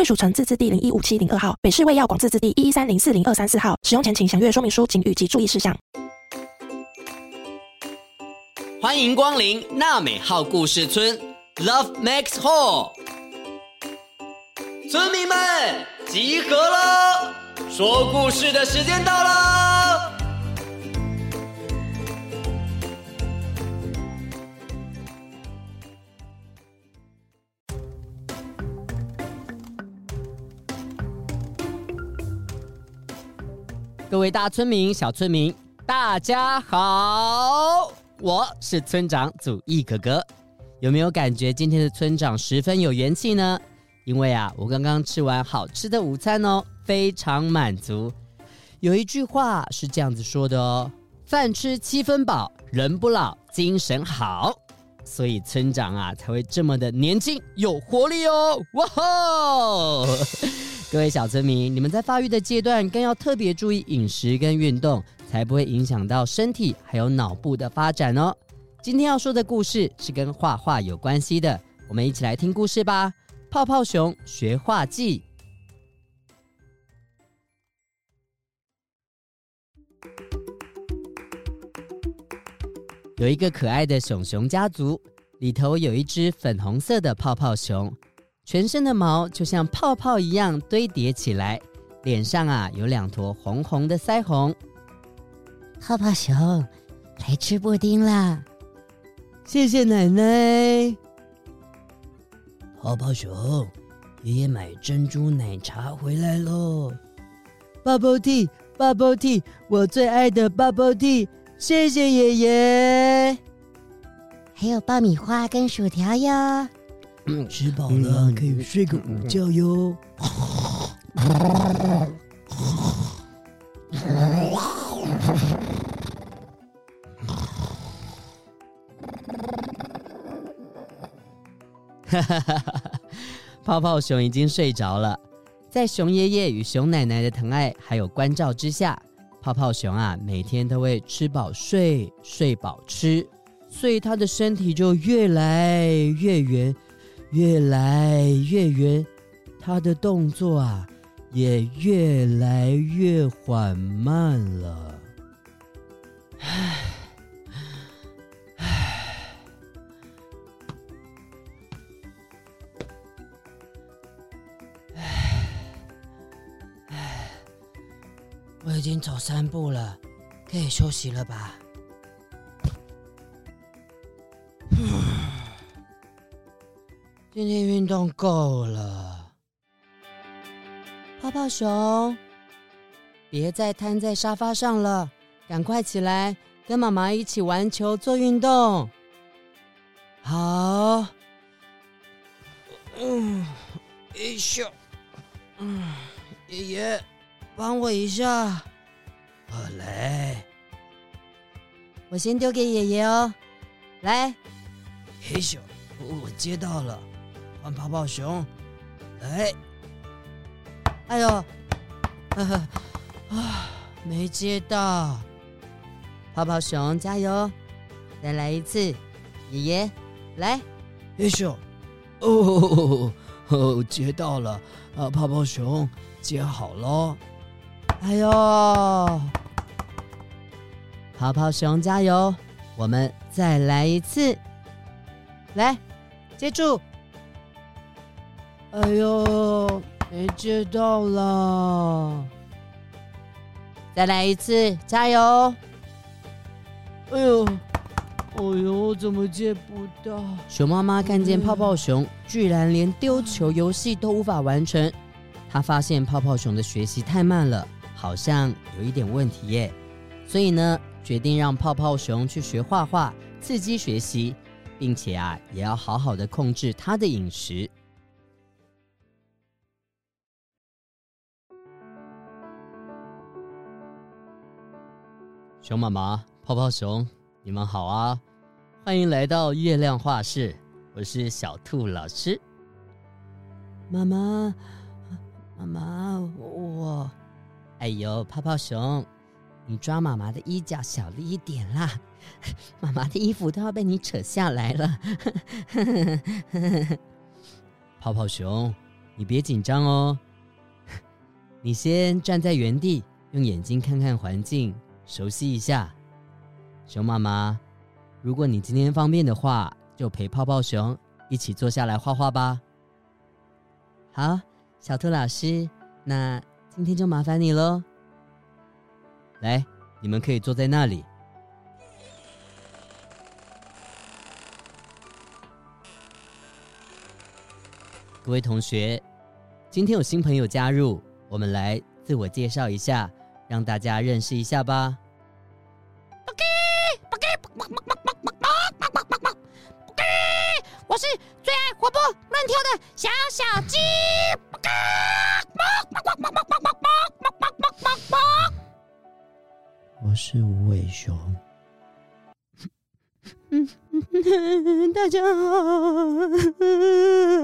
归属城自治地零一五七零二号，北市卫药广自治地一一三零四零二三四号。使用前请详阅说明书、警语及注意事项。欢迎光临娜美号故事村，Love Max Hall。村民们集合了，说故事的时间到了。各位大村民、小村民，大家好，我是村长祖义哥哥。有没有感觉今天的村长十分有元气呢？因为啊，我刚刚吃完好吃的午餐哦，非常满足。有一句话是这样子说的哦：饭吃七分饱，人不老，精神好。所以村长啊，才会这么的年轻有活力哦。哇吼！各位小村民，你们在发育的阶段更要特别注意饮食跟运动，才不会影响到身体还有脑部的发展哦。今天要说的故事是跟画画有关系的，我们一起来听故事吧。泡泡熊学画记。有一个可爱的熊熊家族，里头有一只粉红色的泡泡熊。全身的毛就像泡泡一样堆叠起来，脸上啊有两坨红红的腮红。泡泡熊，来吃布丁啦！谢谢奶奶。泡泡熊，爷爷买珍珠奶茶回来喽。Bubble tea，Bubble tea，我最爱的 Bubble tea，谢谢爷爷。还有爆米花跟薯条哟。吃饱了可以睡个午觉哟。哈哈哈哈！泡泡熊已经睡着了，在熊爷爷与熊奶奶的疼爱还有关照之下，泡泡熊啊每天都会吃饱睡，睡饱吃，所以他的身体就越来越圆。越来越圆，他的动作啊也越来越缓慢了。唉，唉，唉，唉，我已经走三步了，可以休息了吧？今天运动够了，泡泡熊，别再瘫在沙发上了，赶快起来，跟妈妈一起玩球做运动。好，嗯，一下，嗯，爷爷，帮我一下。好嘞，我先丢给爷爷哦，来，嘿咻，我接到了。换泡泡熊，哎，哎呦，呵呵，啊，没接到。泡泡熊加油，再来一次。爷爷，来，哎咻，哦，哦，接到了。啊，泡泡熊接好了。哎呦，泡泡熊加油，我们再来一次。来，接住。哎呦，没接到啦！再来一次，加油！哎呦，哎呦，怎么接不到？熊妈妈看见泡泡熊居然连丢球游戏都无法完成，她发现泡泡熊的学习太慢了，好像有一点问题耶。所以呢，决定让泡泡熊去学画画，刺激学习，并且啊，也要好好的控制他的饮食。熊妈妈、泡泡熊，你们好啊！欢迎来到月亮画室，我是小兔老师。妈妈，妈妈，我……哎呦，泡泡熊，你抓妈妈的衣角小了一点啦，妈妈的衣服都要被你扯下来了。泡泡熊，你别紧张哦，你先站在原地，用眼睛看看环境。熟悉一下，熊妈妈，如果你今天方便的话，就陪泡泡熊一起坐下来画画吧。好，小兔老师，那今天就麻烦你喽。来，你们可以坐在那里。各位同学，今天有新朋友加入，我们来自我介绍一下。让大家认识一下吧。我是最爱活泼乱跳的小小鸡。我是无尾熊。大家好，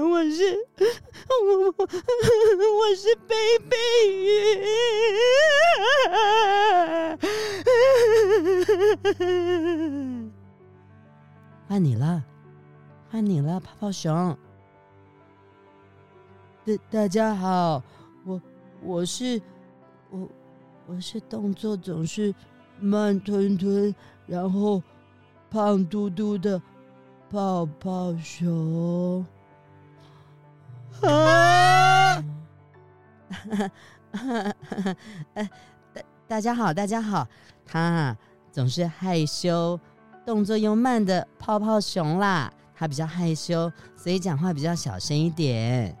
我是我我我是贝贝鱼。换你了，换你了，泡泡熊。大大家好，我我是我我是动作总是慢吞吞，然后。胖嘟嘟的泡泡熊啊！大 大家好，大家好，他总是害羞、动作又慢的泡泡熊啦。他比较害羞，所以讲话比较小声一点。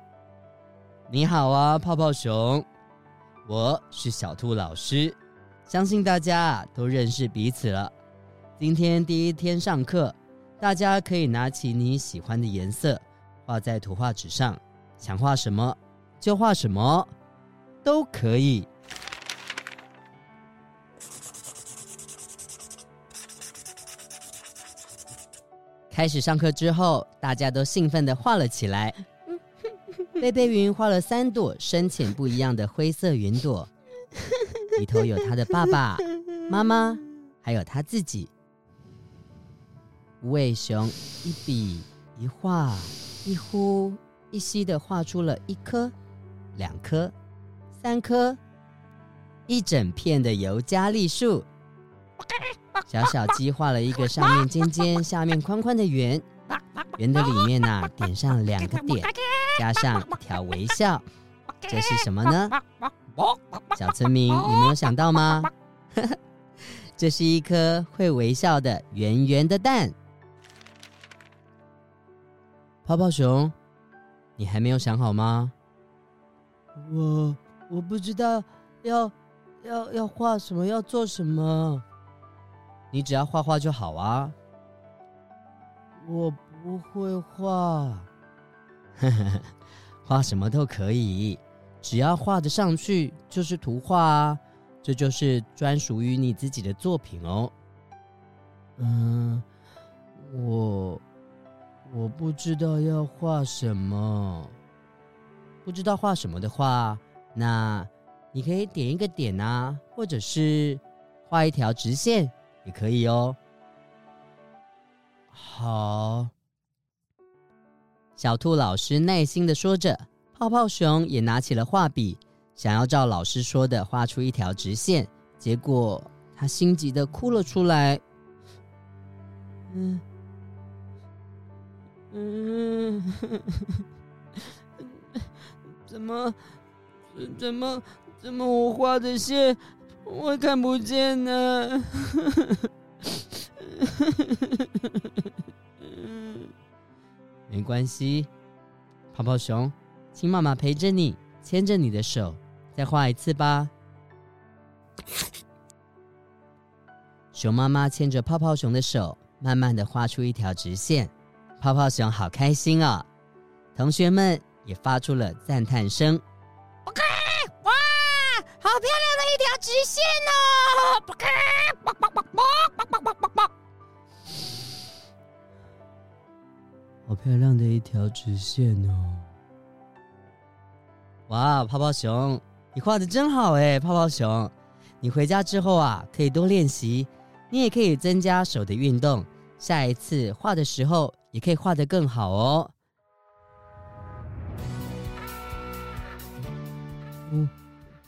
你好啊，泡泡熊，我是小兔老师，相信大家都认识彼此了。今天第一天上课，大家可以拿起你喜欢的颜色，画在图画纸上，想画什么就画什么，都可以。开始上课之后，大家都兴奋的画了起来。贝贝云画了三朵深浅不一样的灰色云朵，里头有他的爸爸 妈妈，还有他自己。无尾熊一笔一画一呼一吸的画出了一颗、两棵、三棵，一整片的尤加利树。小小鸡画了一个上面尖尖、下面宽宽的圆，圆的里面呢、点上两个点，加上一条微笑，这是什么呢？小村民，你没有想到吗？这是一颗会微笑的圆圆的蛋。泡泡熊，你还没有想好吗？我我不知道要要要画什么，要做什么。你只要画画就好啊。我不会画。画什么都可以，只要画得上去就是图画啊。这就是专属于你自己的作品哦。嗯，我。我不知道要画什么，不知道画什么的话，那你可以点一个点啊，或者是画一条直线也可以哦。好，小兔老师耐心的说着，泡泡熊也拿起了画笔，想要照老师说的画出一条直线，结果他心急的哭了出来。嗯。嗯，怎么，怎么，怎么我画的线我看不见呢？没关系，泡泡熊，请妈妈陪着你，牵着你的手，再画一次吧。熊妈妈牵着泡泡熊的手，慢慢的画出一条直线。泡泡熊好开心哦，同学们也发出了赞叹声。直线哦好漂亮的一条直线哦！哇，泡泡熊，你画的真好哎，泡泡熊，你回家之后啊，可以多练习，你也可以增加手的运动，下一次画的时候也可以画得更好哦。我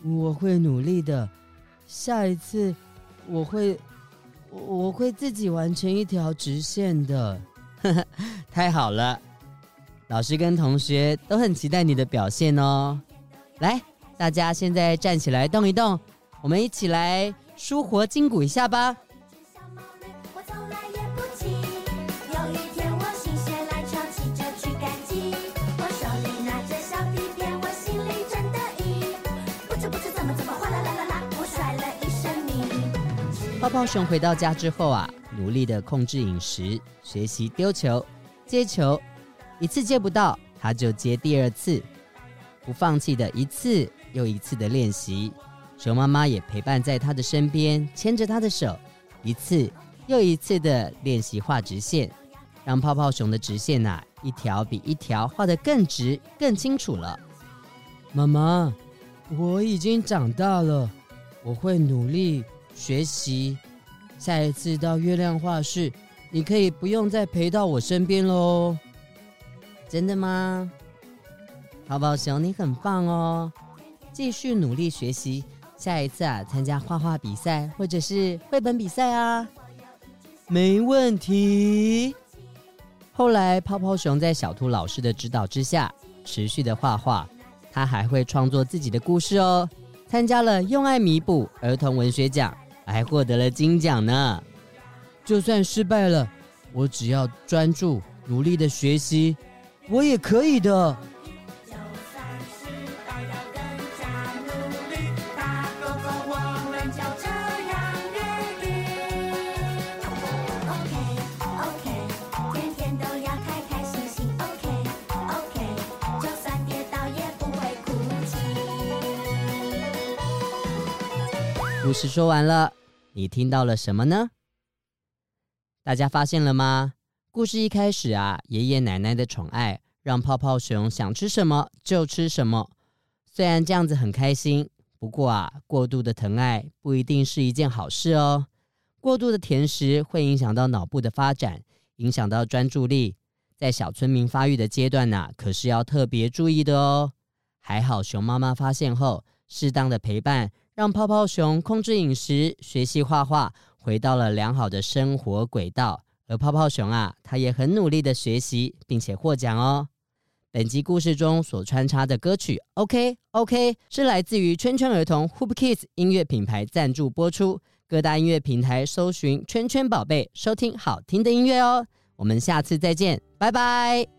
我会努力的，下一次我会我会自己完成一条直线的。太好了，老师跟同学都很期待你的表现哦。来，大家现在站起来动一动，我们一起来舒活筋骨一下吧。泡泡熊回到家之后啊，努力的控制饮食，学习丢球、接球，一次接不到，他就接第二次，不放弃的一次又一次的练习。熊妈妈也陪伴在他的身边，牵着他的手，一次又一次的练习画直线，让泡泡熊的直线呐、一条比一条画得更直、更清楚了。妈妈，我已经长大了，我会努力。学习，下一次到月亮画室，你可以不用再陪到我身边喽。真的吗？泡泡熊，你很棒哦！继续努力学习，下一次啊，参加画画比赛或者是绘本比赛啊，没问题。后来，泡泡熊在小兔老师的指导之下，持续的画画，他还会创作自己的故事哦，参加了用爱弥补儿童文学奖。还获得了金奖呢！就算失败了，我只要专注努力的学习，我也可以的。就算失败要更加努力，大我们就这样约定。OK OK，天天都要开开心心。OK OK，就算跌倒也不会哭泣。故事说完了。你听到了什么呢？大家发现了吗？故事一开始啊，爷爷奶奶的宠爱让泡泡熊想吃什么就吃什么。虽然这样子很开心，不过啊，过度的疼爱不一定是一件好事哦。过度的甜食会影响到脑部的发展，影响到专注力，在小村民发育的阶段呢，可是要特别注意的哦。还好熊妈妈发现后，适当的陪伴。让泡泡熊控制饮食、学习画画，回到了良好的生活轨道。而泡泡熊啊，他也很努力的学习，并且获奖哦。本集故事中所穿插的歌曲《OK OK》是来自于圈圈儿童 Hoop Kids 音乐品牌赞助播出。各大音乐平台搜寻“圈圈宝贝”，收听好听的音乐哦。我们下次再见，拜拜。